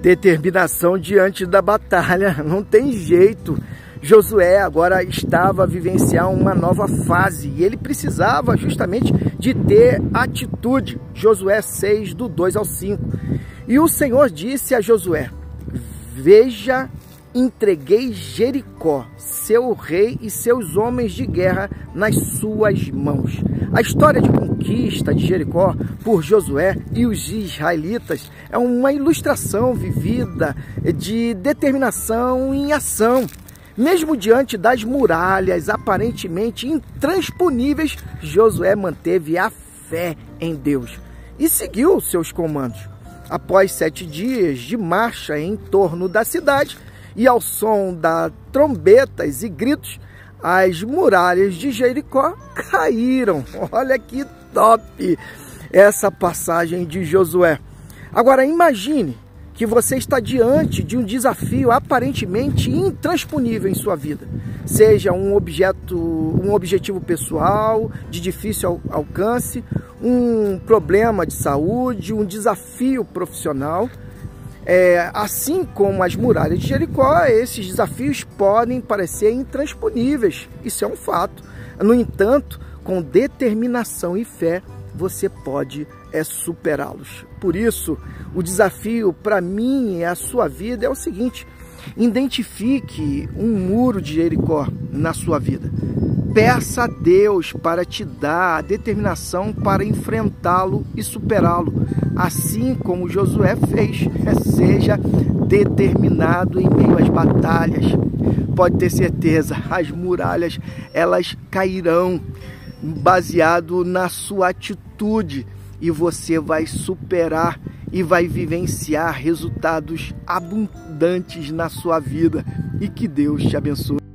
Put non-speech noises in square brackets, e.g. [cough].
Determinação diante da batalha, [laughs] não tem jeito. Josué agora estava a vivenciar uma nova fase e ele precisava justamente de ter atitude. Josué 6, do 2 ao 5. E o Senhor disse a Josué: Veja, entreguei Jericó, seu rei e seus homens de guerra nas suas mãos. A história de conquista de Jericó por Josué e os israelitas é uma ilustração vivida de determinação em ação. Mesmo diante das muralhas aparentemente intransponíveis, Josué manteve a fé em Deus e seguiu seus comandos. Após sete dias de marcha em torno da cidade e ao som da trombetas e gritos, as muralhas de Jericó caíram. [laughs] Olha que top essa passagem de Josué. Agora imagine que você está diante de um desafio aparentemente intransponível em sua vida, seja um objeto, um objetivo pessoal de difícil alcance, um problema de saúde, um desafio profissional. É, assim como as muralhas de Jericó, esses desafios podem parecer intransponíveis. Isso é um fato. No entanto, com determinação e fé, você pode é superá-los. Por isso, o desafio para mim e a sua vida é o seguinte: identifique um muro de Jericó na sua vida. Peça a Deus para te dar a determinação para enfrentá-lo e superá-lo, assim como Josué fez. Seja determinado em meio às batalhas. Pode ter certeza, [laughs] as muralhas elas cairão baseado na sua atitude e você vai superar e vai vivenciar resultados abundantes na sua vida e que Deus te abençoe.